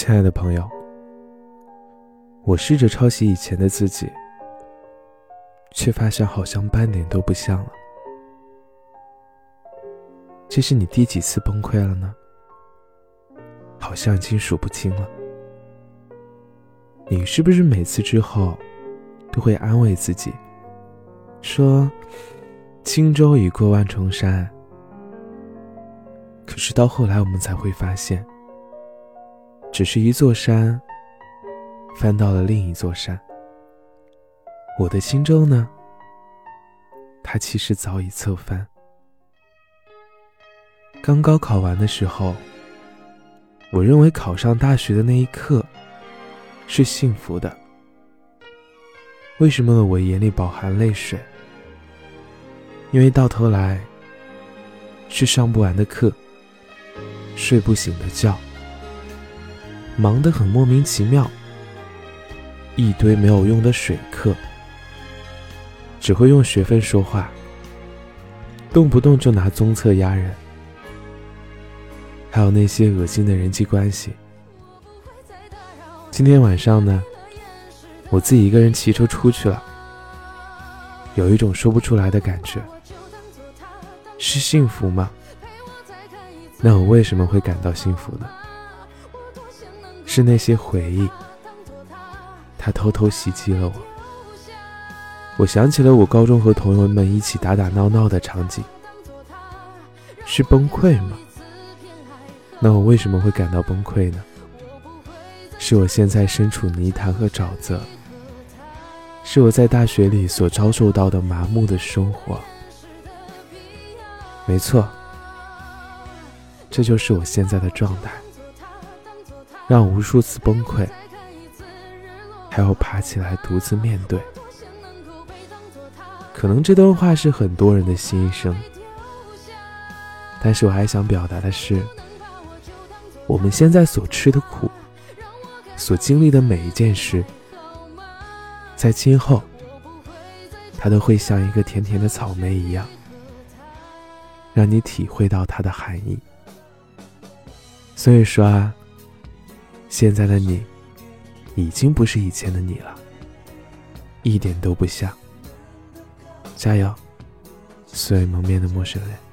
亲爱的朋友，我试着抄袭以前的自己，却发现好像半点都不像了。这是你第几次崩溃了呢？好像已经数不清了。你是不是每次之后都会安慰自己，说“轻舟已过万重山”？可是到后来，我们才会发现。只是一座山，翻到了另一座山。我的心舟呢？它其实早已侧翻。刚高考完的时候，我认为考上大学的那一刻是幸福的。为什么我眼里饱含泪水？因为到头来是上不完的课，睡不醒的觉。忙得很莫名其妙，一堆没有用的水课，只会用学分说话，动不动就拿综测压人，还有那些恶心的人际关系。今天晚上呢，我自己一个人骑车出去了，有一种说不出来的感觉，是幸福吗？那我为什么会感到幸福呢？是那些回忆，它偷偷袭击了我。我想起了我高中和同学们一起打打闹闹的场景，是崩溃吗？那我为什么会感到崩溃呢？是我现在身处泥潭和沼泽，是我在大学里所遭受到的麻木的生活。没错，这就是我现在的状态。让无数次崩溃，还要爬起来独自面对。可能这段话是很多人的心声，但是我还想表达的是，我们现在所吃的苦，所经历的每一件事，在今后，它都会像一个甜甜的草莓一样，让你体会到它的含义。所以说啊。现在的你，已经不是以前的你了，一点都不像。加油，素未谋面的陌生人。